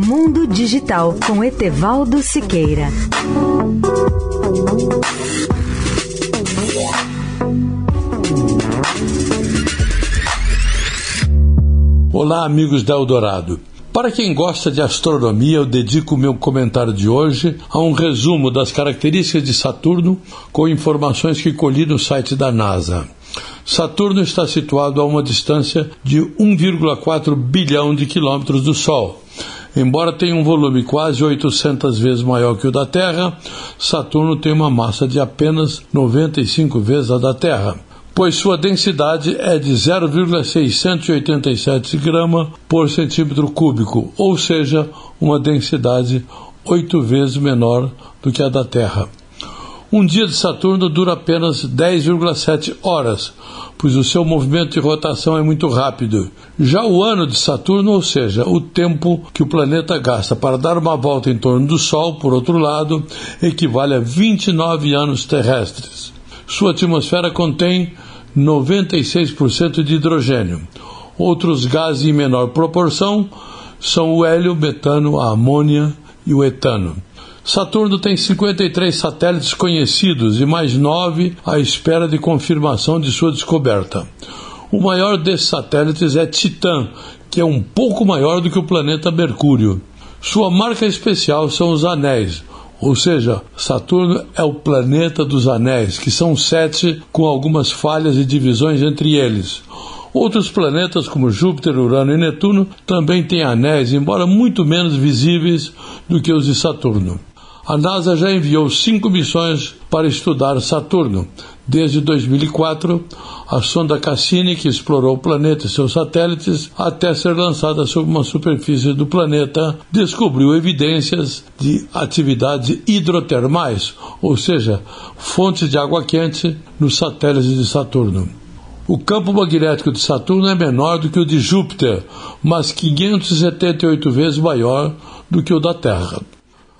Mundo Digital com Etevaldo Siqueira. Olá, amigos da Eldorado. Para quem gosta de astronomia, eu dedico meu comentário de hoje a um resumo das características de Saturno com informações que colhi no site da NASA. Saturno está situado a uma distância de 1,4 bilhão de quilômetros do Sol. Embora tenha um volume quase 800 vezes maior que o da Terra, Saturno tem uma massa de apenas 95 vezes a da Terra, pois sua densidade é de 0,687 grama por centímetro cúbico, ou seja, uma densidade oito vezes menor do que a da Terra. Um dia de Saturno dura apenas 10,7 horas, pois o seu movimento de rotação é muito rápido. Já o ano de Saturno, ou seja, o tempo que o planeta gasta para dar uma volta em torno do Sol, por outro lado, equivale a 29 anos terrestres. Sua atmosfera contém 96% de hidrogênio. Outros gases em menor proporção são o hélio, metano, a amônia e o etano. Saturno tem 53 satélites conhecidos e mais nove à espera de confirmação de sua descoberta. O maior desses satélites é Titã, que é um pouco maior do que o planeta Mercúrio. Sua marca especial são os anéis, ou seja, Saturno é o planeta dos anéis, que são sete, com algumas falhas e divisões entre eles. Outros planetas, como Júpiter, Urano e Netuno, também têm anéis, embora muito menos visíveis do que os de Saturno. A NASA já enviou cinco missões para estudar Saturno. Desde 2004, a sonda Cassini, que explorou o planeta e seus satélites, até ser lançada sobre uma superfície do planeta, descobriu evidências de atividades hidrotermais, ou seja, fontes de água quente nos satélites de Saturno. O campo magnético de Saturno é menor do que o de Júpiter, mas 578 vezes maior do que o da Terra.